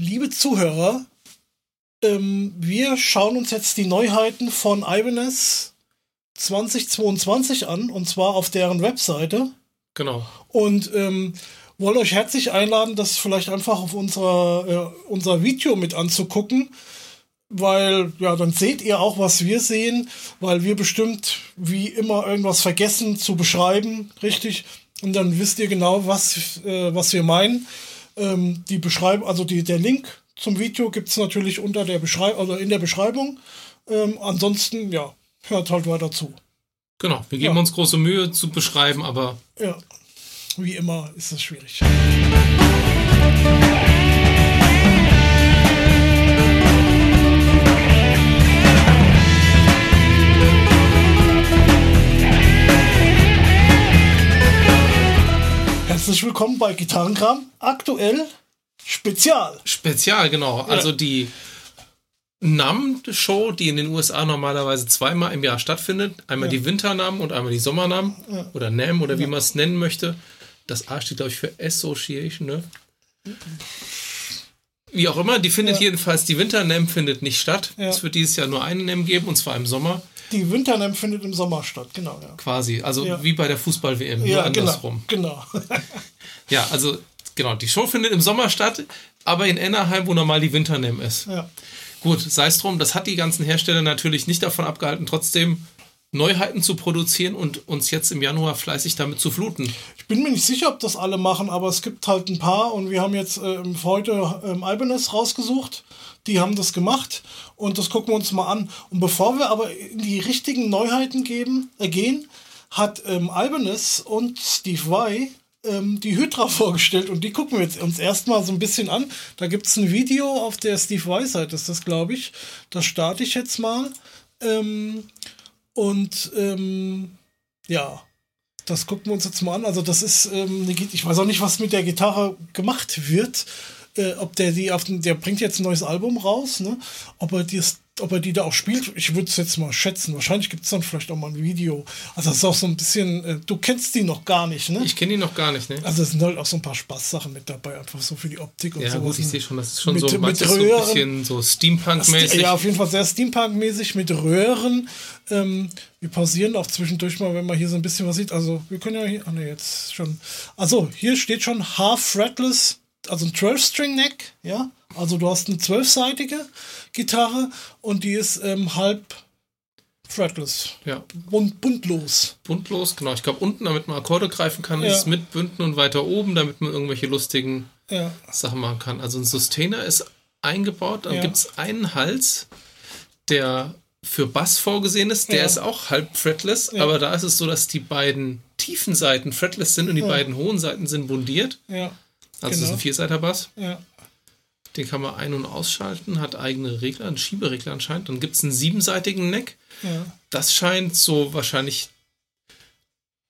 liebe Zuhörer, ähm, wir schauen uns jetzt die Neuheiten von Ibanez 2022 an und zwar auf deren Webseite. Genau. Und ähm, wollen euch herzlich einladen, das vielleicht einfach auf unserer, äh, unser Video mit anzugucken, weil ja, dann seht ihr auch, was wir sehen, weil wir bestimmt wie immer irgendwas vergessen zu beschreiben, richtig? Und dann wisst ihr genau, was, äh, was wir meinen. Ähm, die Beschreibung, also die, der Link zum Video gibt es natürlich unter der Beschreibung, also in der Beschreibung. Ähm, ansonsten, ja, hört halt weiter zu. Genau, wir geben Ja. uns große Mühe zu beschreiben, aber Ja, wie immer ist es schwierig. Herzlich willkommen bei Gitarrenkram. Aktuell Spezial. spezial, genau. Also die NAM-Show, die in den USA normalerweise zweimal im Jahr stattfindet. Einmal die Winternam und einmal die Sommernam. Oder NAM oder wie man es nennen möchte. Das A steht, glaube ich, für Association, ne? Wie auch immer, die findet Ja. jedenfalls, die Winter-NAM findet nicht statt. Ja. Es wird dieses Jahr nur eine NAM geben, und zwar im Sommer Die Winternam findet im Sommer statt, genau. Ja, quasi. Also Ja. wie bei der Fußball-WM, nur ja andersrum. genau. genau. Ja, also genau, die Show findet im Sommer statt, aber in Anaheim, wo normal die Winter-NAM ist. ja. Gut, sei es drum, das hat die ganzen Hersteller natürlich nicht davon abgehalten, trotzdem Neuheiten zu produzieren und uns jetzt im Januar fleißig damit zu fluten. Ich bin mir nicht sicher, ob das alle machen, aber es gibt halt ein paar und wir haben jetzt ähm, heute ähm, Ibanez rausgesucht. Die haben das gemacht und das gucken wir uns mal an. Und bevor wir aber in die richtigen Neuheiten geben, äh, gehen, hat ähm, Ibanez und Steve Vai ähm, die Hydra vorgestellt und die gucken wir jetzt uns erstmal so ein bisschen an. Da gibt es ein Video auf der Steve Vai-Seite, ist das, glaube ich. Das starte ich jetzt mal. Ähm, und ähm, ja, das gucken wir uns jetzt mal an. Also das ist, ähm, ich weiß auch nicht, was mit der Gitarre gemacht wird. Äh, ob der die auf den, der bringt jetzt ein neues Album raus, ne? Ob er die, ob er die da auch spielt, ich würde es jetzt mal schätzen. Wahrscheinlich gibt es dann vielleicht auch mal ein Video. Also das ist auch so ein bisschen, äh, du kennst die noch gar nicht, ne? Ich kenne die noch gar nicht, ne? also es sind halt auch so ein paar Spaßsachen mit dabei, einfach so für die Optik und Ja, sowas. gut, ich ne? sehe schon, das ist schon Mit- so, mit so ein Röhren. bisschen so Steampunk-mäßig. Ja, auf jeden Fall sehr Steampunk-mäßig mit Röhren. Ähm, wir pausieren auch zwischendurch mal, wenn man hier so ein bisschen was sieht. Also, wir können ja hier. Ah, ne, jetzt schon. Also, hier steht schon Half Fretless, also ein 12-String-Neck, ja. Also, du hast eine 12-seitige Gitarre und die ist ähm, halb fretless. Ja, Bunt, buntlos. buntlos, genau. Ich glaube, unten, damit man Akkorde greifen kann, Ja. ist mit Bünden und weiter oben, damit man irgendwelche lustigen Ja. Sachen machen kann. Also ein Sustainer ist eingebaut, dann Ja. gibt es einen Hals, der für Bass vorgesehen ist, der Ja. ist auch halb fretless, aber da ist es so, dass die beiden tiefen Seiten fretless sind und die beiden hohen Seiten sind bundiert. Ja. Also es ist Genau. ein Vierseiter-Bass. Ja. Den kann man ein- und ausschalten, hat eigene Regler, einen Schieberegler anscheinend. Dann gibt es einen siebenseitigen Neck. Ja. Das scheint so wahrscheinlich.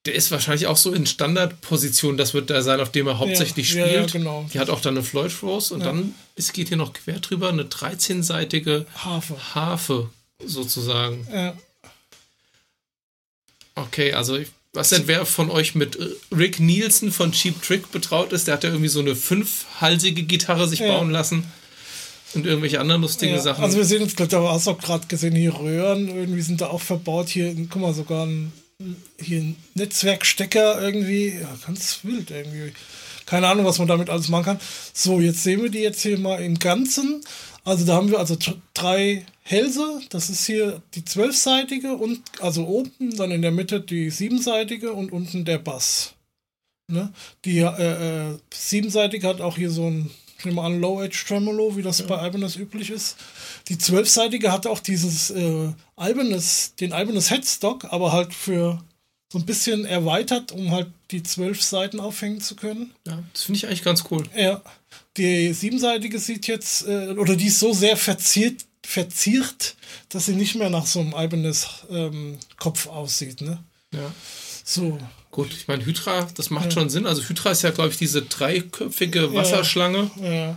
Der ist wahrscheinlich auch so in Standardposition. Das wird der sein, auf dem er hauptsächlich ja, spielt. ja, genau. Die hat auch dann eine Floyd Rose und dann ist, geht hier noch quer drüber eine 13-seitige Harfe. Harfe sozusagen. Ja. Okay, also ich weiß nicht, wer von euch mit äh, Rick Nielsen von Cheap Trick betraut ist. Der hat ja irgendwie so eine fünfhalsige Gitarre sich Ja. bauen lassen. Und irgendwelche anderen lustigen Ja, Sachen. Also wir sehen jetzt, da hast du auch gerade gesehen, hier Röhren, irgendwie sind da auch verbaut. Hier, guck mal, sogar ein, hier ein Netzwerkstecker irgendwie. Ja, ganz wild irgendwie. Keine Ahnung, was man damit alles machen kann. So, jetzt sehen wir die jetzt hier mal im Ganzen. Also da haben wir also drei Hälse. Das ist hier die zwölfseitige und also oben, dann in der Mitte die siebenseitige und unten der Bass. Ne? Die äh, äh, siebenseitige hat auch hier so ein, ich nehme an, Low Edge Tremolo, wie das bei Ibanez üblich ist. Die zwölfseitige hat auch dieses äh, Ibanez, den Ibanez Headstock, aber halt für so ein bisschen erweitert, um halt die zwölf Seiten aufhängen zu können. ja, das finde ich eigentlich ganz cool. Ja. Die siebenseitige sieht jetzt, äh, oder die ist so sehr verziert, verziert, dass sie nicht mehr nach so einem Ibanez ähm, Kopf aussieht, ne? Ja. So. Gut, ich meine, Hydra, das macht schon Sinn. Also Hydra ist ja, glaube ich, diese dreiköpfige Wasserschlange. Ja.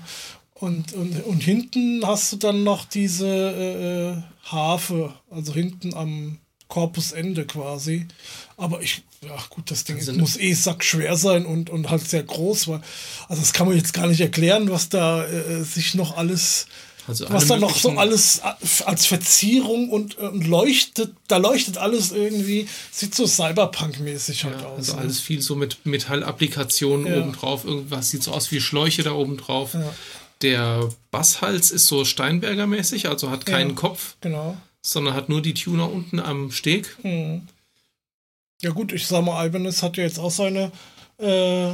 Und, und, und hinten hast du dann noch diese äh, äh, Harfe, also hinten am Korpusende quasi. Aber ich, ja gut, das Ding Also- muss eh sackschwer sein und, und halt sehr groß. Weil, also das kann man jetzt gar nicht erklären, was da äh, sich noch alles, Also was da noch so alles als Verzierung und, äh, leuchtet, da leuchtet alles irgendwie, sieht so Cyberpunk-mäßig halt Ja, aus. also ne? alles viel so mit Metallapplikationen Ja. obendrauf. Irgendwas sieht so aus wie Schläuche da oben drauf. Ja. Der Basshals ist so Steinberger-mäßig, also hat keinen. Kopf, Genau. Sondern hat nur die Tuner unten am Steg. Hm. Ja gut, ich sag mal, Ibanez hat ja jetzt auch seine äh,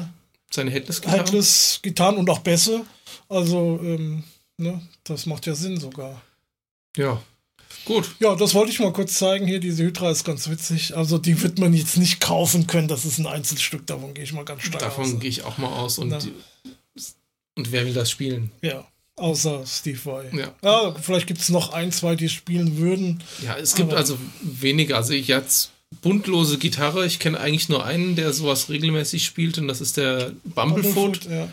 Seine Headless-Gitarre. Headless-Gitarren und auch Bässe. Also, ähm, ne, das macht ja Sinn sogar. Ja, gut. Ja, das wollte ich mal kurz zeigen. Hier, diese Hydra ist ganz witzig. Also, die wird man jetzt nicht kaufen können. Das ist ein Einzelstück. Davon gehe ich mal ganz stark Davon aus. gehe ich auch mal aus. Und, die, und wer will das spielen? Ja, außer Steve Vai. Ja. Ja, vielleicht gibt es noch ein, zwei, die spielen würden. Ja, es gibt also weniger. Also ich jetzt buntlose Gitarre. Ich kenne eigentlich nur einen, der sowas regelmäßig spielt und das ist der Bumblefoot. Ja.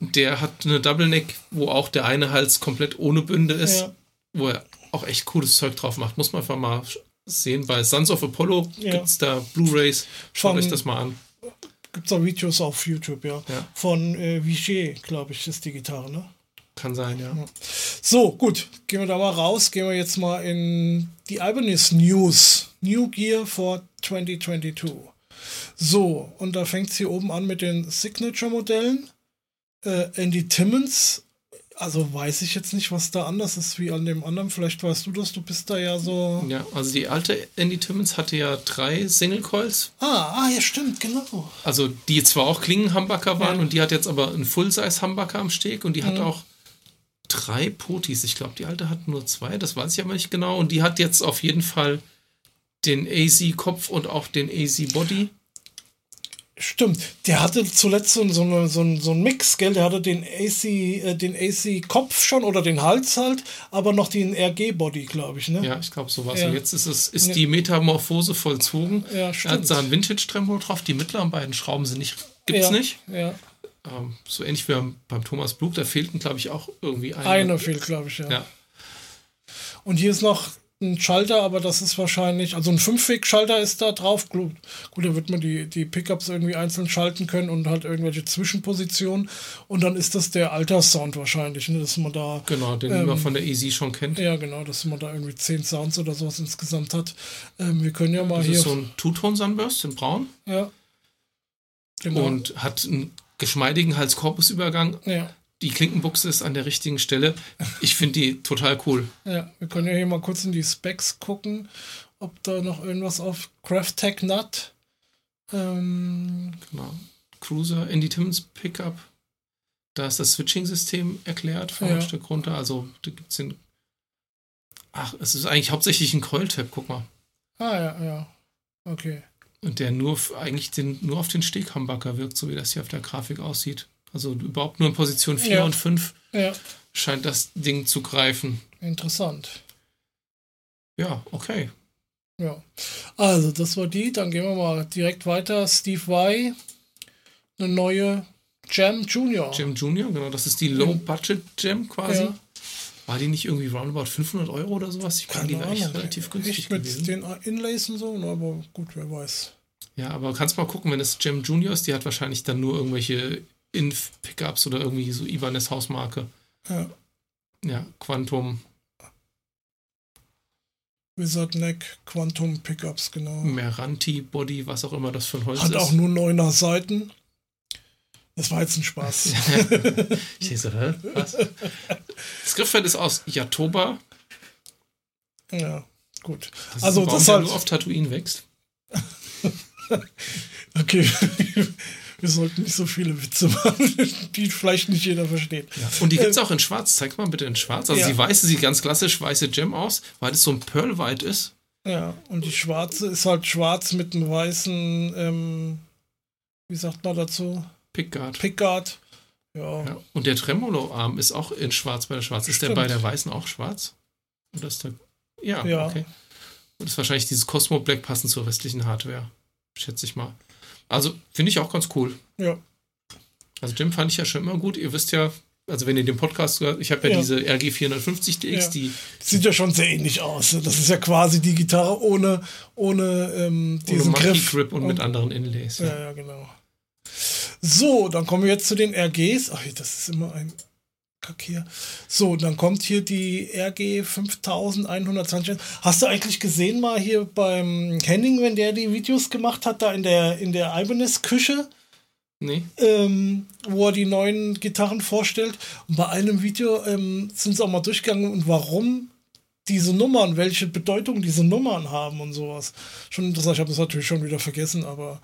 Der hat eine Double Neck, wo auch der eine Hals komplett ohne Bünde ist, Ja. wo er auch echt cooles Zeug drauf macht. Muss man einfach mal sehen. Bei Sons of Apollo Ja. gibt es da Blu-Rays. Schaut Von- euch das mal an. Gibt es auch Videos auf YouTube, ja. Ja. Von äh, Vichy, glaube ich, ist die Gitarre, ne? Kann sein, ja. So, gut, gehen wir da mal raus. Gehen wir jetzt mal in die Ibanez News. New Gear for 2022. So, und da fängt es hier oben an mit den Signature-Modellen. Äh, Andy Timmons, also weiß ich jetzt nicht, was da anders ist wie an dem anderen. Vielleicht weißt du das, du bist da ja so. Ja, also die alte Andy Timmons hatte ja drei Single Coils, Ah, ah, ja, stimmt, genau. also die zwar auch Klingenhambacker waren Ja. und die hat jetzt aber einen Full-Size-Hambacker am Steg und die hat Mhm. auch drei Potis. Ich glaube, die alte hat nur zwei, das weiß ich aber nicht genau. Und die hat jetzt auf jeden Fall den AZ-Kopf und auch den AZ-Body. Stimmt, der hatte zuletzt so, so, eine, so, ein, so ein Mix, gell? Der hatte den AC, äh, den AC-Kopf schon oder den Hals halt, aber noch den RG-Body, glaube ich, ne? Ja, ich glaube sowas. Ja. Und jetzt ist es ist Ja. die Metamorphose vollzogen. Ja, Er hat stimmt. ein Vintage-Tremolo drauf. Die mittleren beiden Schrauben sind nicht, gibt's ja, nicht. Ja, Ähm, so ähnlich wie beim, Thomas Blug, da fehlten, glaube ich, auch irgendwie eine. eine fehlt, glaube ich, ja. Ja. Und hier ist noch ein Schalter, aber das ist wahrscheinlich, also ein Fünfweg-Schalter ist da drauf. Gut, gut, da wird man die, die Pickups irgendwie einzeln schalten können und halt irgendwelche Zwischenpositionen. Und dann ist das der Alterssound wahrscheinlich, ne? dass man da Genau, den Ähm, man von der Easy schon kennt. Ja, genau, dass man da irgendwie zehn Sounds oder sowas insgesamt hat. Ähm, wir können ja mal Das hier. ist so ein Two-Tone-Sunburst in braun ja. Genau. und hat einen geschmeidigen Hals-Korpus-Übergang. ja, Die Klinkenbuchse ist an der richtigen Stelle. Ich finde die total cool. ja, wir können ja hier mal kurz in die Specs gucken, ob da noch irgendwas auf Craft Tech Nut. Ähm, Genau. Cruiser, Andy Timmons Pickup. Da ist das Switching-System erklärt, von Ja. ein Stück runter. Also, da gibt's den. Ach, es ist eigentlich hauptsächlich ein Coil-Tab, guck mal. ah, ja, ja. Okay. Und der nur eigentlich den, nur auf den Steghambacker wirkt, so wie das hier auf der Grafik aussieht. Also überhaupt nur in Position 4 Ja. und 5 Ja, scheint das Ding zu greifen. interessant. Ja, okay. Ja. Also, das war die. Dann gehen wir mal direkt weiter. Steve Vai. Eine neue Jam Junior. Jam Junior, genau, das ist die Low-Budget-Jam quasi. Ja. War die nicht irgendwie roundabout 500 Euro oder sowas? Ich fand die war echt relativ günstig Echt mit gewesen. den Inlays und so, na, aber gut, wer weiß. Ja, aber kannst mal gucken, wenn es Jam Junior ist, die hat wahrscheinlich dann nur irgendwelche Inf-Pickups oder irgendwie so Ibanez Hausmarke. Ja. Ja, Quantum, Wizard Neck, Quantum Pickups, genau. Meranti, Body, was auch immer das für ein Holz Hat ist. auch nur neuner Seiten. Das war jetzt ein Spaß. Ich denke so, hä? Was? Das Griffbrett ist aus Yatoba. ja, gut. Das Also, ein Baum, das der halt- nur auf Tatooine wächst. Okay. Wir sollten nicht so viele Witze machen, die vielleicht nicht jeder versteht. Und die gibt es auch in schwarz. Zeig mal bitte in schwarz. Also Ja. die weiße sieht ganz klassisch weiße Gem aus, weil das so ein Pearl White ist. Ja, und die schwarze ist halt schwarz mit einem weißen, ähm, wie sagt man dazu? Pickguard. Pickguard. Ja, Ja. Und der Tremolo-Arm ist auch in schwarz bei der schwarz. Ist der Stimmt. bei der weißen auch schwarz? Oder ist der. Ja, Ja. okay. Und ist wahrscheinlich dieses Cosmo Black passend zur restlichen Hardware. Schätze ich mal. Also finde ich auch ganz cool. ja, Also Jim fand ich ja schon immer gut. Ihr wisst ja, also wenn ihr den Podcast gehört, ich habe ja, Ja. diese RG 450DX, Ja. die Sieht ja schon sehr ähnlich aus. ne? Das ist ja quasi die Gitarre ohne, ohne ähm, ohne diesen Monkey Griff. Grip und mit anderen Inlays. Ja, ja, genau. So, dann kommen wir jetzt zu den RGs. Ach, das ist immer ein Kack hier. So, dann kommt hier die RG 5120. Hast du eigentlich gesehen mal hier beim Henning, wenn der die Videos gemacht hat, da in der, in der Ibanez-Küche? Nee? ähm, wo er die neuen Gitarren vorstellt. Und bei einem Video ähm, sind sie auch mal durchgegangen und warum diese Nummern, welche Bedeutung diese Nummern haben und sowas. Schon interessant, ich habe das natürlich schon wieder vergessen, aber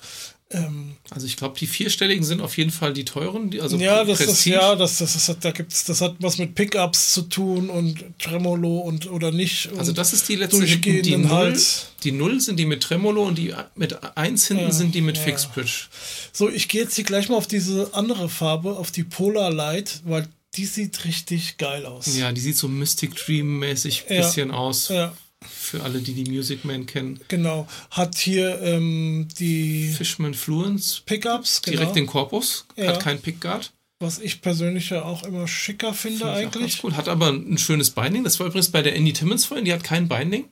ähm, Also ich glaube, die vierstelligen sind auf jeden Fall die teuren, die, also ja, das, Prestige. ja, das, das, das, hat, da gibt's, das hat was mit Pickups zu tun und Tremolo und oder nicht. Also das ist die letzte die Null. Hals. Die Null sind die mit Tremolo und die mit 1 hinten Ja, sind die mit ja. Fixed Pitch. So, ich gehe jetzt hier gleich mal auf diese andere Farbe, auf die Polar Light, weil die sieht richtig geil aus. Ja, die sieht so Mystic Dream mäßig Ja. bisschen aus. ja. Für alle, die die Music Man kennen. Genau. Hat hier ähm, die Fishman Fluence, Pickups, genau. direkt den Korpus, Ja. hat kein Pickguard. was ich persönlich ja auch immer schicker finde auch eigentlich. ganz Cool. Hat aber ein schönes Binding. Das war übrigens bei der Andy Timmons vorhin, die hat kein Binding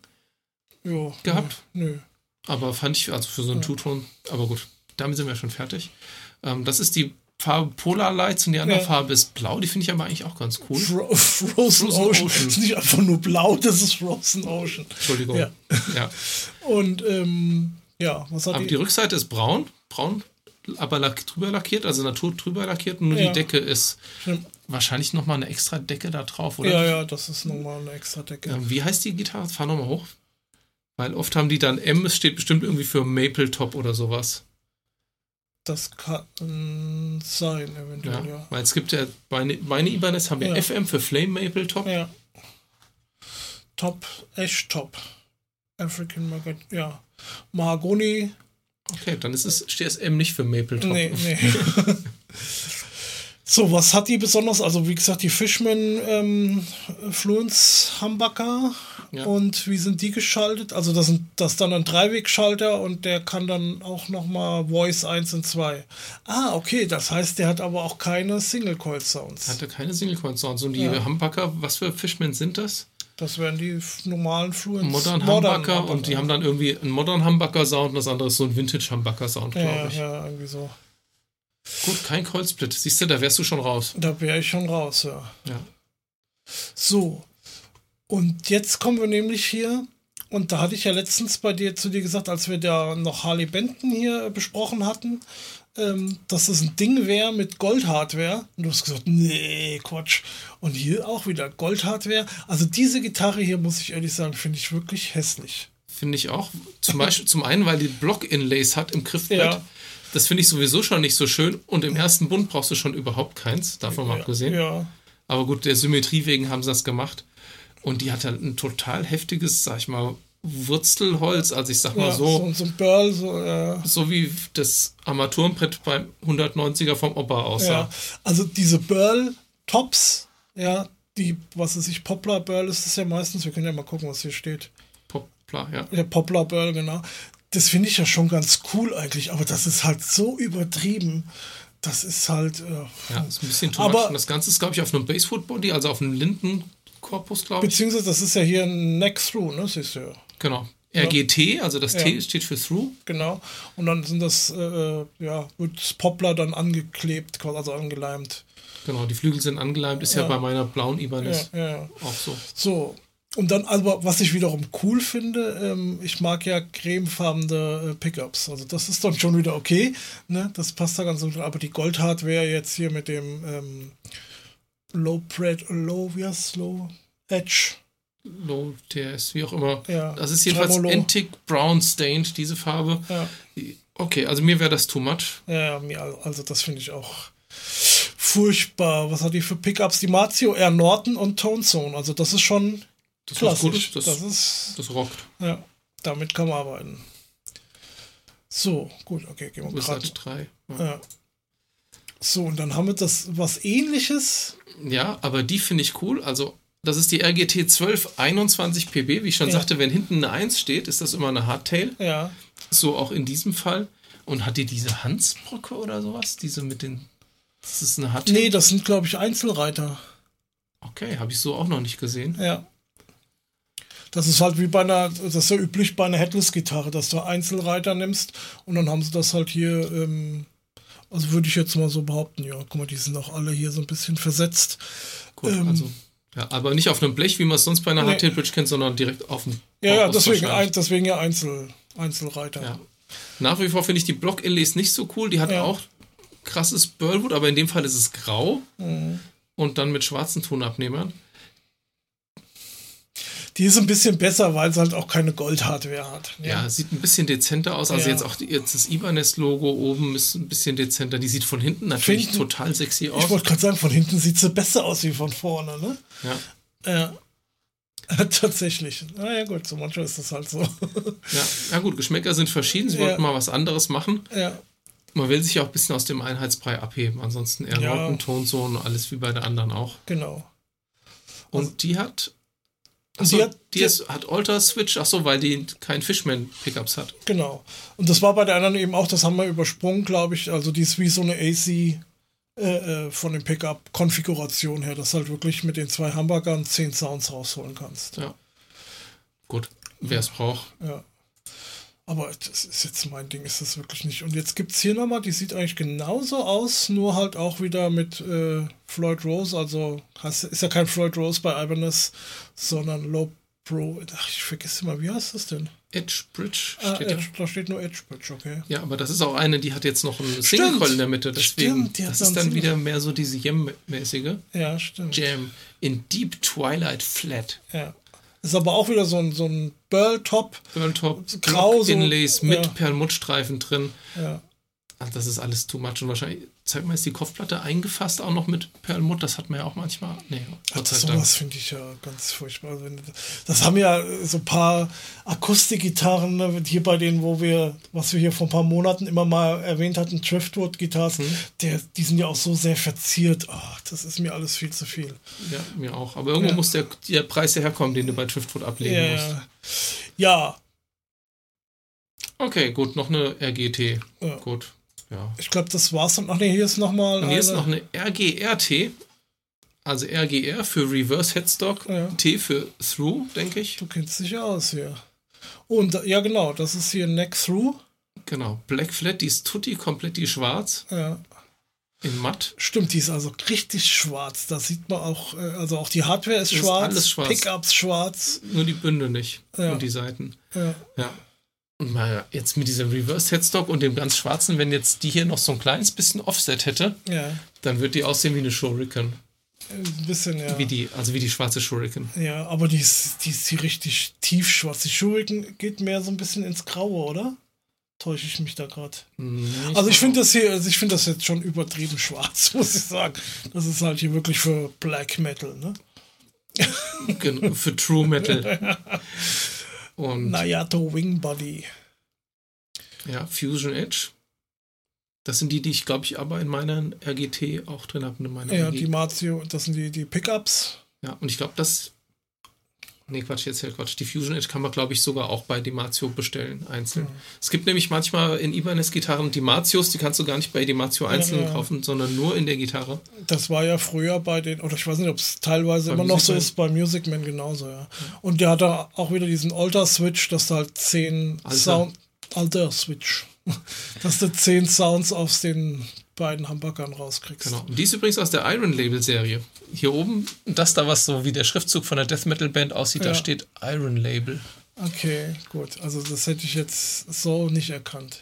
Jo, gehabt. Nö. Aber fand ich, also für so einen Two-Ton, aber gut, damit sind wir schon fertig. Ähm, das ist die Farbe Polar Lights und die andere Ja. Farbe ist blau. Die finde ich aber eigentlich auch ganz cool. Fro Frozen, Frozen Ocean. Ocean. Das ist nicht einfach nur blau, das ist Frozen Ocean. Entschuldigung. Ja. Ja. Und ähm, ja, was hat Aber die? die Rückseite ist braun, braun, aber lack, drüber lackiert, also Natur drüber lackiert. Nur Ja. die Decke ist Stimmt. wahrscheinlich nochmal eine extra Decke da drauf, oder? Ja, ja, das ist nochmal eine extra Decke. Ähm, wie heißt die Gitarre? Fahr nochmal hoch. Weil oft haben die dann M, es steht bestimmt irgendwie für Maple Top oder sowas. Das kann sein, eventuell, Ja. ja. Weil es gibt ja, meine, meine Ibanez haben ja, Ja. FM für Flame Maple Top. Ja. Top, Ash Top. African Market, ja. Mahagoni, Okay, dann ist es, steht das M nicht für Maple Top. Nee, nee. so, was hat die besonders? Also, wie gesagt, die Fishman ähm, Fluence Humbucker. Ja. Und wie sind die geschaltet? Also, das, sind, das ist dann ein Dreiwegschalter und der kann dann auch nochmal Voice 1 und 2. Ah, okay, das heißt, der hat aber auch keine Single-Coil-Sounds. Hatte keine Single Coin Sounds. Und die Ja. Humbucker, was für Fishmen sind das? Das wären die normalen Fluence. Modern, Humbucker und die haben dann irgendwie einen Modern Humbucker Sound und das andere ist so ein Vintage Humbucker Sound, glaube Ja, ich. ja, irgendwie so. Gut, kein Coil-Split. Siehst du, da wärst du schon raus. Da wäre ich schon raus, ja. Ja. So. Und jetzt kommen wir nämlich hier. Und da hatte ich ja letztens bei dir zu dir gesagt, als wir da noch Harley Benton hier besprochen hatten, ähm, dass das ein Ding wäre mit Goldhardware. Und du hast gesagt, nee, Quatsch. Und hier auch wieder Goldhardware. Also diese Gitarre hier, muss ich ehrlich sagen, finde ich wirklich hässlich. Finde ich auch. Zum Beispiel, zum einen, weil die Block-Inlays hat im Griffbrett. Ja. Das finde ich sowieso schon nicht so schön. Und im ersten Bund brauchst du schon überhaupt keins, davon mal abgesehen. Ja, Aber gut, der Symmetrie wegen haben sie das gemacht. Und die hat halt ein total heftiges, sag ich mal, Wurzelholz. Also ich sag mal ja so, so, so ein Burl, so, ja. so wie das Armaturenbrett beim 190er vom Opa aussah. Ja, also diese Burl-Tops, ja, die, was weiß ich, Poplar Burl ist es ja meistens, wir können ja mal gucken, was hier steht. Poplar, ja. Der Poplar Burl, genau. Das finde ich ja schon ganz cool eigentlich, aber das ist halt so übertrieben. Das ist halt. Äh, Ja, ist ein bisschen too Aber- das Ganze ist, glaube ich, auf einem Basewood Body, also auf einem Lindenkorpus, glaube ich. beziehungsweise, das ist ja hier ein Neck Through, ne? Siehst du ja. Genau. RGT, also das Ja. T steht für Through. Genau. Und dann sind das, äh, ja, wird das Poplar dann angeklebt, quasi, also angeleimt. Genau, die Flügel sind angeleimt, ist ja, Ja. bei meiner blauen Ibanez ja. auch so. So. Und dann, aber was ich wiederum cool finde, ähm, ich mag ja cremefarbene äh, Pickups. Also das ist dann schon wieder okay. Ne? Das passt da ganz gut. Aber die Goldhardware jetzt hier mit dem ähm, Low Pred, Low, wie heißt Low Edge. Low TS, wie auch immer. Ja. Das ist jedenfalls Tremolo. Antique Brown Stained, diese Farbe. Ja, Okay, also mir wäre das too much. ja mir, also das finde ich auch furchtbar. Was hat die für Pickups? Die Mazio Air Norton und Tone Zone. Also das ist schon Das ist gut, das, das ist das rockt. Ja, damit kann man arbeiten. So, gut, okay, gehen wir gerade. 3. Ja. Ja. So, und dann haben wir das was ähnliches. ja, aber die finde ich cool. Also, das ist die RGT 1221 PB. Wie ich schon Ja. sagte, wenn hinten eine 1 steht, ist das immer eine Hardtail. Ja. So auch in diesem Fall. Und hat die diese Hansbrücke oder sowas? Diese mit den Das ist eine HT? Nee, das sind, glaube ich, Einzelreiter. Okay, habe ich so auch noch nicht gesehen. Ja. Das ist halt wie bei einer, das ist ja üblich bei einer Headless-Gitarre, dass du Einzelreiter nimmst und dann haben sie das halt hier, ähm, also würde ich jetzt mal so behaupten, ja, guck mal, die sind auch alle hier so ein bisschen versetzt. Gut, Ähm, also. Ja, aber nicht auf einem Blech, wie man es sonst bei einer Nee. Hardtail Bridge kennt, sondern direkt auf dem Ja, ja, deswegen, ein, deswegen ja Einzel, Einzelreiter. Ja. Nach wie vor finde ich die Block Inlays nicht so cool. Die hat Ja. auch krasses Burlwood, aber in dem Fall ist es grau Mhm. und dann mit schwarzen Tonabnehmern. Die ist ein bisschen besser, weil sie halt auch keine Gold-Hardware hat. Ja, sieht ein bisschen dezenter aus. Also Ja. jetzt auch die, jetzt das Ibanez-Logo oben ist ein bisschen dezenter. Die sieht von hinten natürlich Finden- total sexy aus. Ich wollte gerade sagen, von hinten sieht sie besser aus wie von vorne, ne? Ja. Ja. Tatsächlich. Naja, gut, so manchmal ist das halt so. Ja. ja, gut, Geschmäcker sind verschieden. Sie Ja. wollten mal was anderes machen. ja. Man will sich ja auch ein bisschen aus dem Einheitsbrei abheben. Ansonsten eher Ja. Tonsohn, alles wie bei der anderen auch. Genau. Und die hat. Achso, die hat- die- ist, hat Alter Switch, achso, weil die kein Fishman-Pickups hat. Genau. Und das war bei der anderen eben auch, das haben wir übersprungen, glaube ich. Also die ist wie so eine AC äh, äh, von den Pickup-Konfiguration her, dass du halt wirklich mit den zwei Hamburgern zehn Sounds rausholen kannst. Ja. Gut, wer es braucht. Ja. Aber das ist jetzt mein Ding, ist das wirklich nicht. Und jetzt gibt es hier nochmal, die sieht eigentlich genauso aus, nur halt auch wieder mit äh, Floyd Rose. Also hast, ist ja kein Floyd Rose bei Ibanez, sondern Low Pro. Ach, ich vergesse immer, wie heißt das denn? Edge Bridge Ah, steht da. Edge, da steht nur Edge Bridge, okay. Ja, aber das ist auch eine, die hat jetzt noch einen Single Coil in der Mitte. Deswegen, Stimmt, die hat das ist dann Single. wieder mehr so diese Jam-mäßige. Ja, stimmt. Jam in Deep Twilight Flat. Ja. Ist aber auch wieder so ein, so ein Burl-Top. Burntop, Grau, so- Inlays mit ja. Perlmuttstreifen drin. Ja. Ach, das ist alles too much. Und wahrscheinlich, zeig mal, ist die Kopfplatte eingefasst auch noch mit Perlmutt? Das hat man ja auch manchmal. Nee, Ach, das, sowas finde ich ja ganz furchtbar. Also Das haben ja so ein paar Akustikgitarren, ne, hier bei denen, wo wir, was wir hier vor ein paar Monaten immer mal erwähnt hatten, Driftwood-Gitarren, Mhm. der, die sind ja auch so sehr verziert. Ach, das ist mir alles viel zu viel. Ja, mir auch. Aber irgendwo Ja. muss der, der Preis ja herkommen, den du bei Driftwood ablegen Ja, musst. ja. ja, Okay, gut, noch eine RGT. Ja. Gut, ja. ich glaube, das war's dann. Ach nee, hier ist nochmal. Und hier ist noch eine RGRT. Also RGR für Reverse Headstock, Ja. T für Through, denke ich. Du kennst dich ja aus hier. Und ja, genau, das ist hier Neck Through. Genau. Black Flat, die ist Tutti komplett die schwarz Ja. in matt. Stimmt, die ist also richtig schwarz. Da sieht man auch, äh, also auch die Hardware ist, Ist schwarz, alles schwarz. Pickups schwarz. Nur die Bünde nicht Ja. und die Seiten. Ja. Ja. Und mal jetzt mit diesem Reverse Headstock und dem ganz schwarzen, wenn jetzt die hier noch so ein kleines bisschen Offset hätte, ja, dann wird die aussehen wie eine Shuriken. ein bisschen, ja. Wie die, also wie die schwarze Shuriken. Ja, aber die ist, die ist hier richtig tiefschwarz. Die Shuriken geht mehr so ein bisschen ins Graue, oder? Täusche ich mich da gerade? Also ich finde das hier, also ich finde das jetzt schon übertrieben schwarz, muss ich sagen. Das ist halt hier wirklich für Black Metal, ne? Genau, für True Metal. Und Nayato Wing Body. ja, Fusion Edge. Das sind die, die ich glaube ich aber in meiner RGT auch drin habe. Ja, RG. die Mazio, das sind die, die Pickups. ja, und ich glaube, das. Nee, Quatsch, jetzt ja Quatsch. Die Fusion Edge kann man, glaube ich, sogar auch bei Dimatio bestellen, einzeln. Mhm. Es gibt nämlich manchmal in Ibanez-Gitarren Dimatios, die kannst du gar nicht bei Dimatio einzeln Ja, ja. kaufen, sondern nur in der Gitarre. Das war ja früher bei den, oder ich weiß nicht, ob es teilweise Bei immer noch Music so Man. ist, bei Music Man genauso, ja. Und der hat da auch wieder diesen Alter-Switch, dass du halt zehn Alter. Sound. Alter-Switch. dass du zehn Sounds aus den beiden Hamburgern rauskriegst. Genau. Und die ist übrigens aus der Iron Label Serie. Hier oben, das da, was so wie der Schriftzug von der Death Metal Band aussieht, Ja. da steht Iron Label. Okay, gut. Also das hätte ich jetzt so nicht erkannt.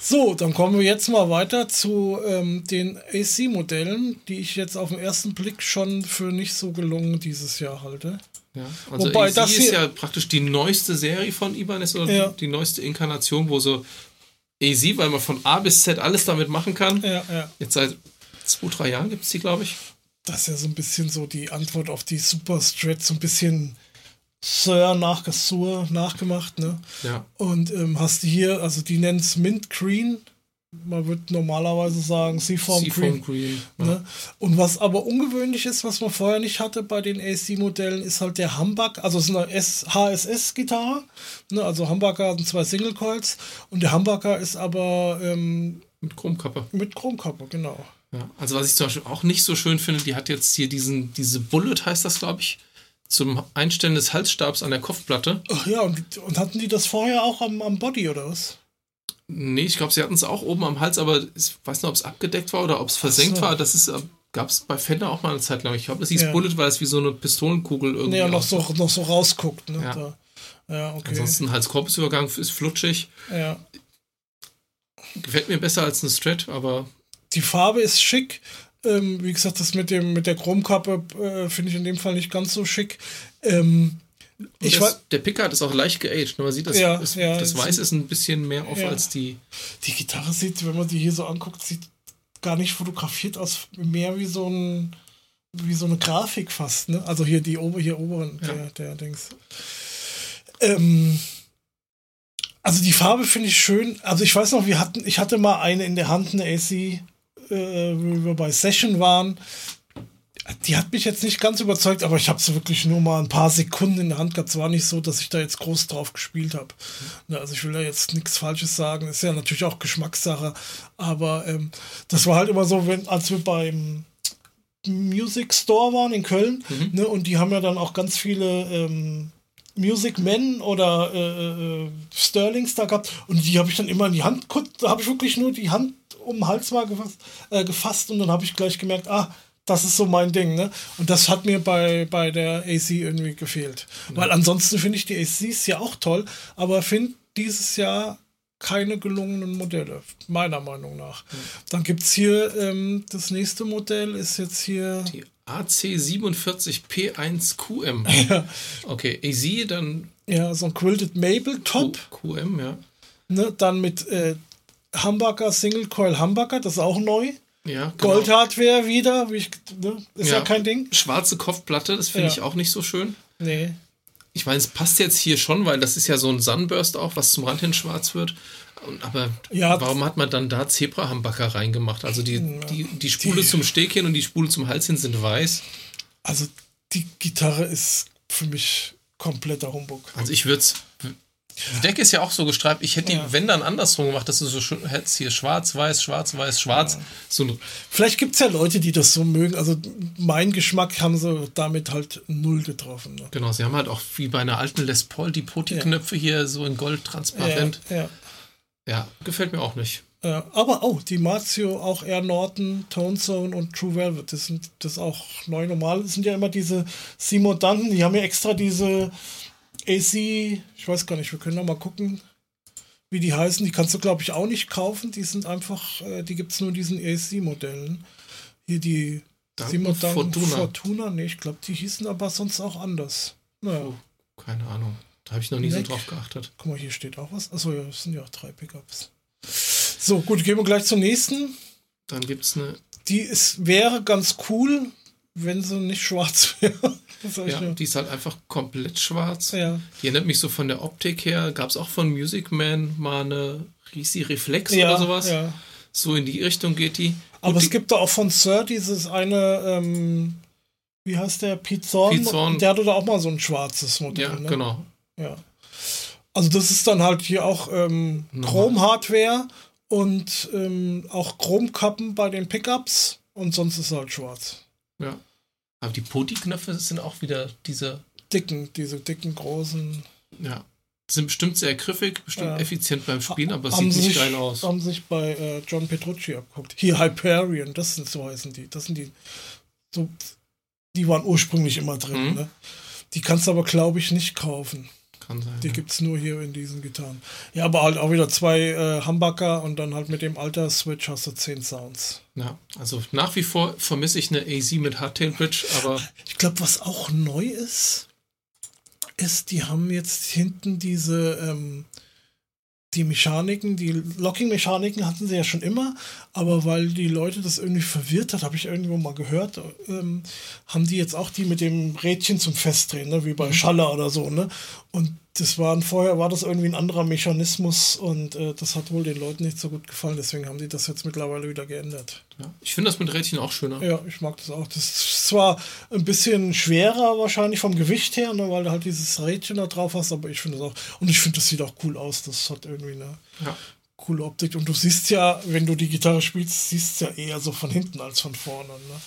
So, dann kommen wir jetzt mal weiter zu ähm, den AC-Modellen, die ich jetzt auf den ersten Blick schon für nicht so gelungen dieses Jahr halte. Ja, also Wobei AC das ist ja praktisch die neueste Serie von Ibanez oder Ja. die neueste Inkarnation, wo so AC, weil man von A bis Z alles damit machen kann. Ja, ja. Jetzt seit zwei, drei Jahren gibt es die, glaube ich. Das ist ja so ein bisschen so die Antwort auf die Super Strat, so ein bisschen Sir nach Sur nachgemacht, ne? Ja. Und ähm, hast du hier, also die nennen es Mint Green. Man würde normalerweise sagen Seafoam Seafoam Green. Green. Ja. Ne? Und was aber ungewöhnlich ist, was man vorher nicht hatte bei den AC-Modellen, ist halt der Humbuck, also es ist eine HSS-Gitarre, ne? also Humbucker sind zwei Single Coils und der Humbucker ist aber ähm, Mit Chromkappe. mit Chromkappe, genau. Ja, also was ich zum Beispiel auch nicht so schön finde, die hat jetzt hier diesen, diese Bullet heißt das, glaube ich, zum Einstellen des Halsstabs an der Kopfplatte. Ach ja, und, und hatten die das vorher auch am, am Body oder was? Nee, ich glaube, sie hatten es auch oben am Hals, aber ich weiß nicht, ob es abgedeckt war oder ob es versenkt so. war. Das ist, gab es bei Fender auch mal eine Zeit lang. Ich glaube, es hieß Ja. Bullet, weil es wie so eine Pistolenkugel irgendwie Nee, ja, noch so, noch so rausguckt. Ne? Ja. Da. ja, okay. Ansonsten Hals-Korpusübergang ist flutschig. Ja. Gefällt mir besser als ein Strat, aber Die Farbe ist schick. Ähm, wie gesagt, das mit, dem, mit der Chromkappe äh, finde ich in dem Fall nicht ganz so schick. Ähm, das, der Pickard ist auch leicht geaged. Man sieht, das, Ja, ist, ja, das Weiß ist ein bisschen mehr auf Ja. als die. die Gitarre sieht, wenn man die hier so anguckt, sieht gar nicht fotografiert aus, mehr wie so ein wie so eine Grafik fast, ne? Also hier die ober, hier oberen, der, der Dings. Ähm, also die Farbe finde ich schön. Also ich weiß noch, wir hatten, ich hatte mal eine in der Hand, eine AC, äh, wie wir bei Session waren. Die hat mich jetzt nicht ganz überzeugt, aber ich habe sie wirklich nur mal ein paar Sekunden in der Hand gehabt. Es war nicht so, dass ich da jetzt groß drauf gespielt habe. Ne, Also ich will da jetzt nichts Falsches sagen. Ist ja natürlich auch Geschmackssache. Aber ähm, das war halt immer so, wenn, als wir beim Music Store waren in Köln, ne, und die haben ja dann auch ganz viele ähm, Music Men oder äh, äh, Sterlings da gehabt und die habe ich dann immer in die Hand, da habe ich wirklich nur die Hand um den Hals mal gefasst, äh, gefasst und dann habe ich gleich gemerkt, ah, das ist so mein Ding, ne? Und das hat mir bei, bei der AC irgendwie gefehlt. Weil ansonsten finde ich die ACs ja auch toll, aber finde dieses Jahr keine gelungenen Modelle, meiner Meinung nach. Dann gibt es hier, ähm, das nächste Modell ist jetzt hier. Die AC47P1QM. Okay, AZ, dann Ja, so ein Quilted Maple Top, Q- QM, ja. ne, dann mit äh, Humbucker, Single Coil Humbucker, das ist auch neu. Ja, genau. Gold-Hardware wieder, wie ich, ne, ist ja. Ja. kein Ding. Schwarze Kopfplatte, das finde Ja. ich auch nicht so schön. Nee. Ich meine, es passt jetzt hier schon, weil das ist ja so ein Sunburst auch, was zum Rand hin schwarz wird. Aber Ja. warum hat man dann da Zebra-Humbucker reingemacht? Also die, die, die Spule zum Steg hin und die Spule zum Hals hin sind weiß. Also die Gitarre ist für mich kompletter Humbug. Also ich würde es. Die Decke ist ja auch so gestreift. Ich hätte Ja. die, wenn dann andersrum gemacht, dass du so schön hättest hier schwarz, weiß, schwarz, weiß, schwarz. So Vielleicht gibt es ja Leute, die das so mögen. Also mein Geschmack haben sie damit halt null getroffen. Ne? genau, sie haben halt auch wie bei einer alten Les Paul die Poti-Knöpfe hier so in Gold transparent. Ja, ja. Ja, gefällt mir auch nicht. Ja, aber oh, die Mazio, auch Air Norton, Tone Zone und True Velvet, das sind das auch neu normal. Das sind ja immer diese Simodanten, die haben ja extra diese AC, ich weiß gar nicht, wir können da mal gucken, wie die heißen. Die kannst du, glaube ich, auch nicht kaufen. Die sind einfach, äh, die gibt es nur in diesen AC-Modellen. Hier die Danken Fortuna. Fortuna. Nee, ich glaube, die hießen aber sonst auch anders. Naja, Oh, keine Ahnung. Da habe ich noch nie Neck. so drauf geachtet. guck mal, hier steht auch was. Achso, ja, das sind ja auch drei Pickups. So, gut, gehen wir gleich zur nächsten. Dann gibt es eine. Die ist, wäre ganz cool, wenn sie nicht schwarz wäre. Ja, nur. die ist halt einfach komplett schwarz. ja. Die erinnert mich so von der Optik her. Gab es auch von Music Man mal eine Risi Reflex ja, oder sowas? Ja. So in die Richtung geht die. Aber Gut, es gibt da auch von Sir dieses eine, ähm, wie heißt der, Pete Zorn? Pete Zorn. Der hatte da auch mal so ein schwarzes die, Modell. Ja, ne? genau. Ja. Also das ist dann halt hier auch ähm. Chrom-Hardware und ähm, auch Chromkappen bei den Pickups und sonst ist halt schwarz. Ja. Aber die Poti-Knöpfe sind auch wieder diese, Dicken, diese dicken, großen. ja, sind bestimmt sehr griffig, bestimmt Ja. effizient beim Spielen, aber es sieht nicht sich, geil aus. Haben sich bei äh, John Petrucci abgeguckt. Hier Hyperion, das sind so heißen die. Das sind die. So, die waren ursprünglich immer drin. Mhm. Ne? Die kannst du aber, glaube ich, nicht kaufen. Kann sein. Die ja. gibt es nur hier in diesen Gitarren. Ja, aber halt auch wieder zwei äh, Humbucker und dann halt mit dem alter Switch hast du zehn Sounds. ja, also nach wie vor vermisse ich eine AZ mit Hardtail Bridge, aber Ich glaube, was auch neu ist, ist, die haben jetzt hinten diese, ähm, die Mechaniken, die Locking-Mechaniken hatten sie ja schon immer, aber weil die Leute das irgendwie verwirrt hat, habe ich irgendwo mal gehört, ähm, haben die jetzt auch die mit dem Rädchen zum Festdrehen, ne, wie bei Schaller oder so, ne? Und das waren vorher war das irgendwie ein anderer Mechanismus und äh, das hat wohl den Leuten nicht so gut gefallen, deswegen haben die das jetzt mittlerweile wieder geändert. ja, ich finde das mit Rädchen auch schöner. Ja, ich mag das auch. Das ist zwar ein bisschen schwerer wahrscheinlich vom Gewicht her, ne, weil du halt dieses Rädchen da drauf hast, aber ich finde das auch. Und ich finde, das sieht auch cool aus. Das hat irgendwie eine Ja. coole Optik. Und du siehst ja, wenn du die Gitarre spielst, siehst du ja eher so von hinten als von vorne. Ne?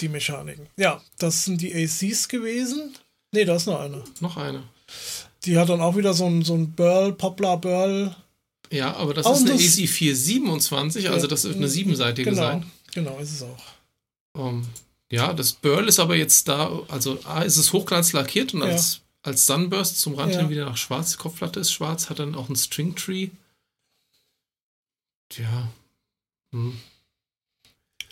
Die Mechaniken. Ja, das sind die ACs gewesen. Ne, da ist noch eine. Noch eine. Die hat dann auch wieder so ein, so ein Burl, Poplar Burl. Ja, aber das oh, ist eine das, AC 427, also das wird eine siebenseitige genau, sein. Genau, ist es auch. Um, ja, das Burl ist aber jetzt da, also A ist es hochglanz lackiert und ja. als, als Sunburst zum Rand ja. hin wieder nach schwarz, die Kopfplatte ist schwarz, hat dann auch ein String Tree. Tja. Hm.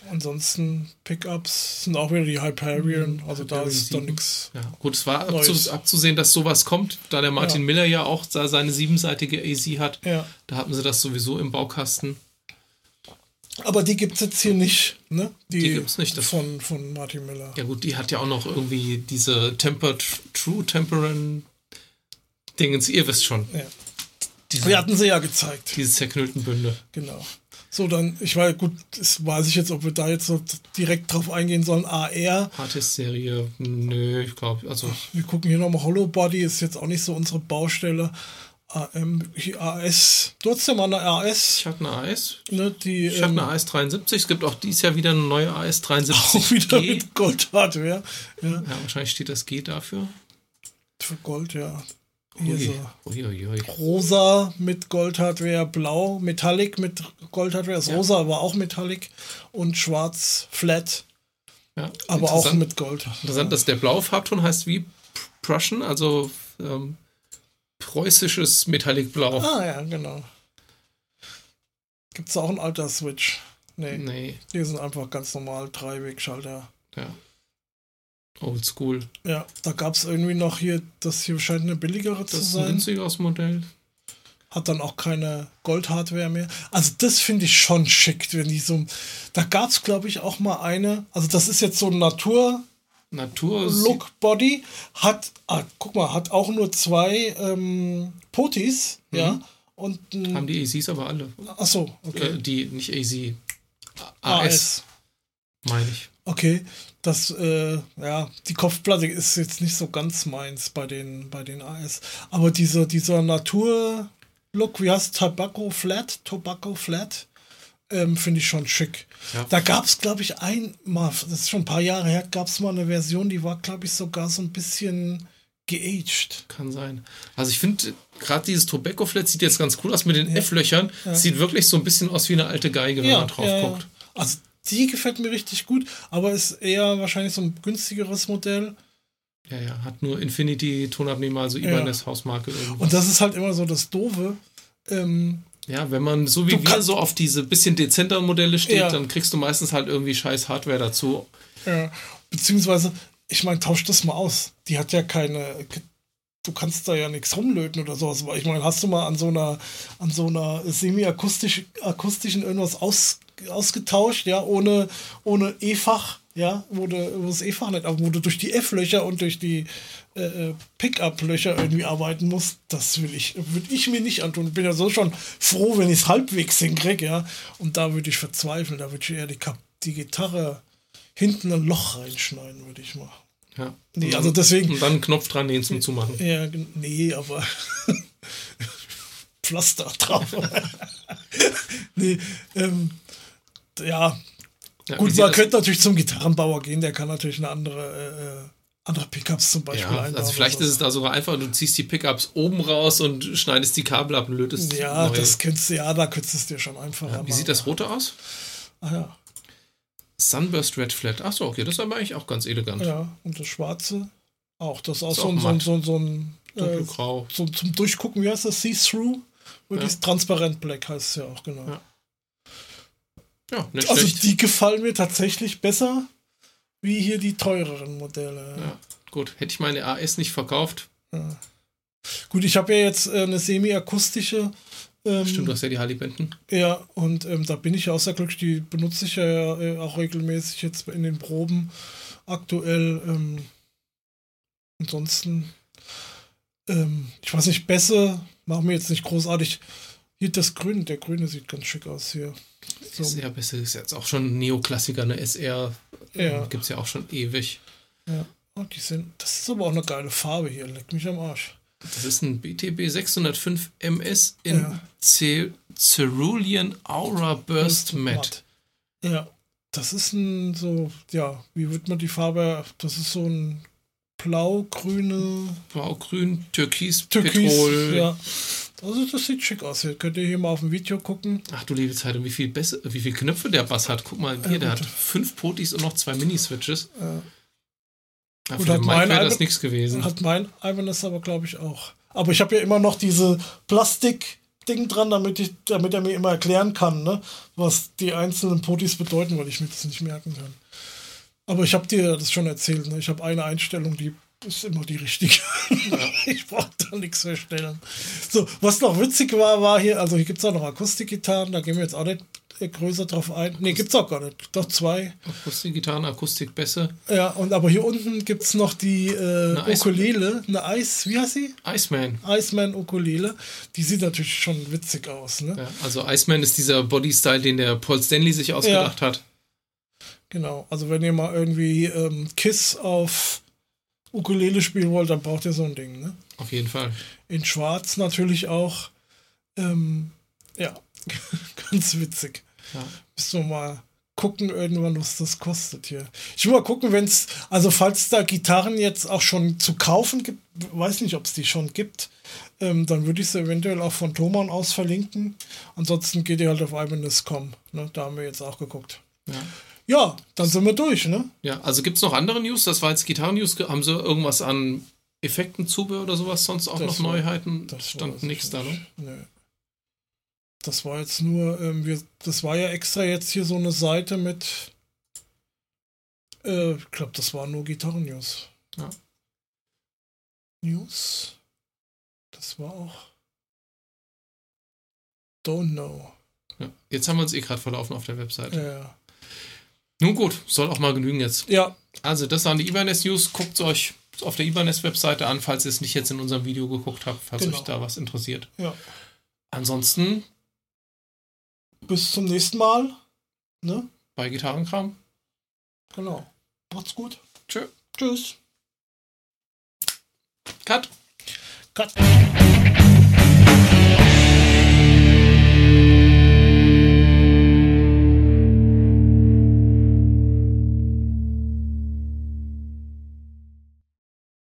Ansonsten Pickups sind auch wieder die Hyperion, also Hyperion da ist doch nichts. Ja, gut, es war abzu abzusehen, dass sowas kommt, da der Martin ja. Miller ja auch seine siebenseitige AZ hat. Ja. Da hatten sie das sowieso im Baukasten. Aber die gibt es jetzt hier nicht, ne? Die, die gibt es nicht. Von, von Martin Miller. Ja, gut, die hat ja auch noch irgendwie diese Tempered, True Temperance Dingens, ihr wisst schon. Ja. Diese, die hatten sie ja gezeigt. Diese zerknüllten Bünde. Genau. So, dann, ich weiß, gut, das weiß ich jetzt, ob wir da jetzt so direkt drauf eingehen sollen. AR. Artist-Serie, nö, ich glaube, also. Wir gucken hier nochmal Hollow Body, ist jetzt auch nicht so unsere Baustelle. AM, AS. Du hast ja mal eine AS. Ich hatte eine AS. Ne, die, ich ähm, hatte eine AS 73. Es gibt auch dieses Jahr wieder eine neue AS 73. Auch wieder G. mit Gold-Hardware. Ja. ja, wahrscheinlich steht das G dafür. Für Gold, ja. Hier so. Ui, ui, ui. Rosa mit Gold-Hardware, blau, Metallic mit Gold-Hardware. Das ja. rosa aber auch Metallic und schwarz, flat. Ja, aber auch mit Gold. Interessant, dass der blaue Farbton heißt wie Prussian, also ähm, preußisches Metallic Blau. Ah ja, genau. Gibt es auch einen alter Switch? Nee. Nee. Die sind einfach ganz normal Dreiwegschalter. Ja. Oldschool. Ja, da gab es irgendwie noch hier, das hier scheint eine billigere das zu sein. Das ist ein günstigeres Modell. Hat dann auch keine Gold-Hardware mehr. Also das finde ich schon schick, wenn die so. Da gab es, glaube ich, auch mal eine. Also das ist jetzt so ein Natur. Natur. Look Body hat, ah, guck mal, hat auch nur zwei ähm, Potis, mhm. ja. Und, Haben die AZs aber alle. Achso, okay. Äh, die, nicht AZ. AS. AS. Meine ich. Okay, das, äh, ja, die Kopfplatte ist jetzt nicht so ganz meins bei den, bei den AS. Aber diese, dieser Natur-Look, wie heißt Tobacco Flat? Tobacco Flat? Ähm, Finde ich schon schick. Ja. Da gab es, glaube ich, einmal, das ist schon ein paar Jahre her, gab es mal eine Version, die war, glaube ich, sogar so ein bisschen geaged. Kann sein. Also ich finde, gerade dieses Tobacco Flat sieht jetzt ganz cool aus mit den ja. F-Löchern. Ja. Sieht wirklich so ein bisschen aus wie eine alte Geige, wenn man drauf guckt. Also die gefällt mir richtig gut, aber ist eher wahrscheinlich so ein günstigeres Modell. Ja, ja, hat nur Infinity Tonabnehmer, also Ibanez ja. Hausmarke. Irgendwas. Und das ist halt immer so das Doofe. Ähm, ja, wenn man so wie wir so auf diese bisschen dezenteren Modelle steht, ja. dann kriegst du meistens halt irgendwie scheiß Hardware dazu. Ja, beziehungsweise, ich meine, tausch das mal aus. Die hat ja keine, du kannst da ja nichts rumlöten oder sowas. Ich meine, hast du mal an so einer, an so einer semi-akustischen irgendwas aus, ausgetauscht, ja, ohne, ohne E-Fach, ja, wo, du, das E-Fach nicht, aber wo du durch die F-Löcher und durch die äh, äh, Pickup-Löcher irgendwie arbeiten musst, das will ich, würde ich mir nicht antun. Ich bin ja so schon froh, wenn ich es halbwegs hinkriege, ja. Und da würde ich verzweifeln, da würde ich eher die, die Gitarre hinten ein Loch reinschneiden, würde ich machen. Ja. Nee, also deswegen. Und dann einen Knopf dran, den zum Zumachen. Ja, nee, aber Pflaster drauf. nee, ähm, ja. ja Gut, man könnte natürlich zum Gitarrenbauer gehen, der kann natürlich eine andere, äh, andere Pickups zum Beispiel ja. Also vielleicht ist es da sogar einfach, du ziehst die Pickups oben raus und schneidest die Kabel ab und lötest. Ja, neue. das könntest du, ja, da könntest du es dir schon einfacher ja, Wie machen. sieht das rote aus? Ah ja. Sunburst Red Flat. Achso, okay, das ist aber eigentlich auch ganz elegant. Ja, und das schwarze auch. Das ist auch, ist so, auch ein, so, so, so ein. Dunkelgrau. Äh, so, zum Durchgucken, wie heißt das? See-Through? Wirklich ja. transparent black heißt es ja auch, genau. Ja. Ja, nicht also schlecht. die gefallen mir tatsächlich besser wie hier die teureren Modelle. Ja, gut. Hätte ich meine AS nicht verkauft. Ja. Gut, ich habe ja jetzt äh, eine semi-akustische. Ähm, Stimmt, du hast ja die Hallibenten. Ja, und ähm, da bin ich ja auch sehr glücklich. Die benutze ich ja äh, auch regelmäßig jetzt in den Proben aktuell. Ähm, ansonsten, ähm, ich weiß nicht, Bässe machen mir jetzt nicht großartig. Hier das Grün, der Grüne sieht ganz schick aus hier. So. SR besser ist jetzt auch schon Neoklassiker, eine SR ja. gibt es ja auch schon ewig. Ja, oh, die sind, das ist aber auch eine geile Farbe hier, leck mich am Arsch. Das ist ein BTB 605 MS in ja. Cerulean Aura Burst Matte. Ja, das ist ein so, ja, wie wird man die Farbe, das ist so ein blau-grüne. Blau-grün, Türkis, Türkis, Petrol. Ja. Also das sieht schick aus. Hier könnt ihr hier mal auf dem Video gucken. Ach du liebe Zeit, und wie viel, Bässe, wie viel Knöpfe der Bass hat. Guck mal, hier, ja, der hat fünf Potis und noch zwei Mini-Switches. Ja. Ja, gut, hat mein wäre das nichts gewesen. Hat mein Ibanez aber, glaube ich, auch. Aber ich habe ja immer noch diese Plastik-Ding dran, damit, ich, damit er mir immer erklären kann, ne, was die einzelnen Potis bedeuten, weil ich mir das nicht merken kann. Aber ich habe dir das schon erzählt. Ne? Ich habe eine Einstellung, die ist immer die richtige. Ich brauche da nichts verstellen. So, was noch witzig war, war hier, also hier gibt es auch noch Akustikgitarren, da gehen wir jetzt auch nicht größer drauf ein. Ne, gibt es auch gar nicht. Doch zwei. Akustikgitarren, Akustikbässe. Ja, und aber hier unten gibt es noch die äh, eine Ukulele, eine Eis, wie heißt sie? Iceman. Iceman Ukulele. Die sieht natürlich schon witzig aus, ne? Ja, also Iceman ist dieser Bodystyle, den der Paul Stanley sich ausgedacht ja. hat. Genau, also wenn ihr mal irgendwie ähm, Kiss auf Ukulele spielen wollt, dann braucht ihr so ein Ding, ne? Auf jeden Fall. In Schwarz natürlich auch. Ähm, ja, ganz witzig. Ja. Müssen wir mal gucken irgendwann, was das kostet hier. Ich will mal gucken, wenn es, also falls da Gitarren jetzt auch schon zu kaufen gibt, weiß nicht, ob es die schon gibt, ähm, dann würde ich sie eventuell auch von Thomann aus verlinken. Ansonsten geht ihr halt auf Ibanez.com. Ne? Da haben wir jetzt auch geguckt. Ja. Ja, dann sind wir durch, ne? Ja, also gibt es noch andere News? Das war jetzt Gitarren-News. Haben sie irgendwas an Effekten, Zubehör oder sowas sonst auch das noch war, Neuheiten? Das stand nichts da, ne? Nee. Das war jetzt nur, ähm, wir, das war ja extra jetzt hier so eine Seite mit, äh, ich glaube, das war nur Gitarren-News. Ja. News. Das war auch. Don't know. Ja, jetzt haben wir uns eh gerade verlaufen auf der Webseite. Ja. Nun gut, soll auch mal genügen jetzt. Ja. Also, das waren die Ibanez News. Guckt es euch auf der Ibanez Webseite an, falls ihr es nicht jetzt in unserem Video geguckt habt, falls genau. euch da was interessiert. Ja. Ansonsten. Bis zum nächsten Mal. Ne? Bei Gitarrenkram. Genau. Macht's gut. Tschö. Tschüss. Cut. Cut.